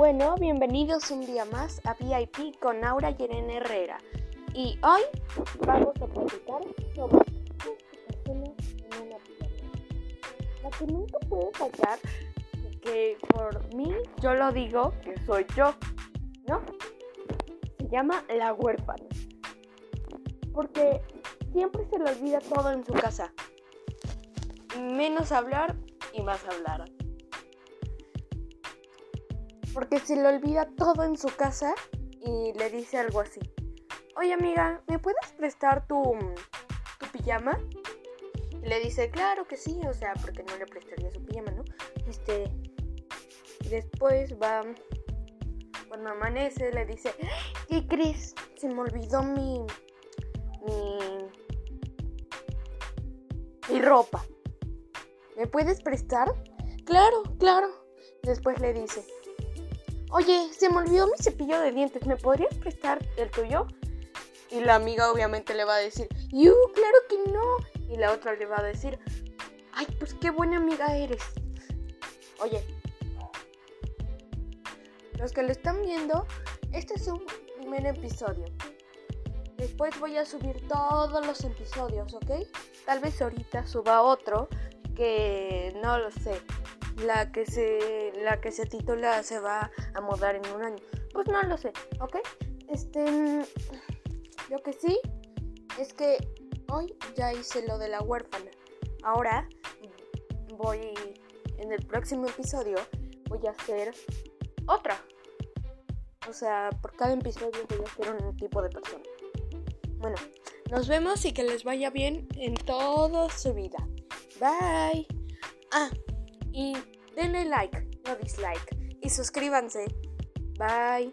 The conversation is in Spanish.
Bueno, bienvenidos un día más a VIP con Aura y Irene Herrera. Y hoy vamos a platicar sobre en una. La que nunca puede fallar, que por mí yo lo digo que soy yo, ¿no? Se llama la huérfana. Porque siempre se le olvida todo en su casa. Menos hablar y más hablar porque se le olvida todo en su casa y le dice algo así. Oye amiga, ¿me puedes prestar tu, tu pijama? Y le dice, claro que sí, o sea, porque no le prestaría su pijama, ¿no? Este, después va, cuando amanece, le dice, ¿qué crees? Se me olvidó mi, mi, mi ropa. ¿Me puedes prestar? Claro, claro. Después le dice, Oye, se me olvidó mi cepillo de dientes, ¿me podrías prestar el tuyo? Y la amiga obviamente le va a decir, ¡Yu, claro que no! Y la otra le va a decir, ¡ay, pues qué buena amiga eres! Oye, los que lo están viendo, este es un primer episodio. Después voy a subir todos los episodios, ¿ok? Tal vez ahorita suba otro que no lo sé la que se la que se titula se va a mudar en un año. Pues no lo sé, ¿ok? Este lo que sí es que hoy ya hice lo de la huérfana. Ahora voy en el próximo episodio voy a hacer otra. O sea, por cada episodio voy a hacer un tipo de persona. Bueno, nos vemos y que les vaya bien en toda su vida. Bye. Ah, y denle like, no dislike. Y suscríbanse. Bye.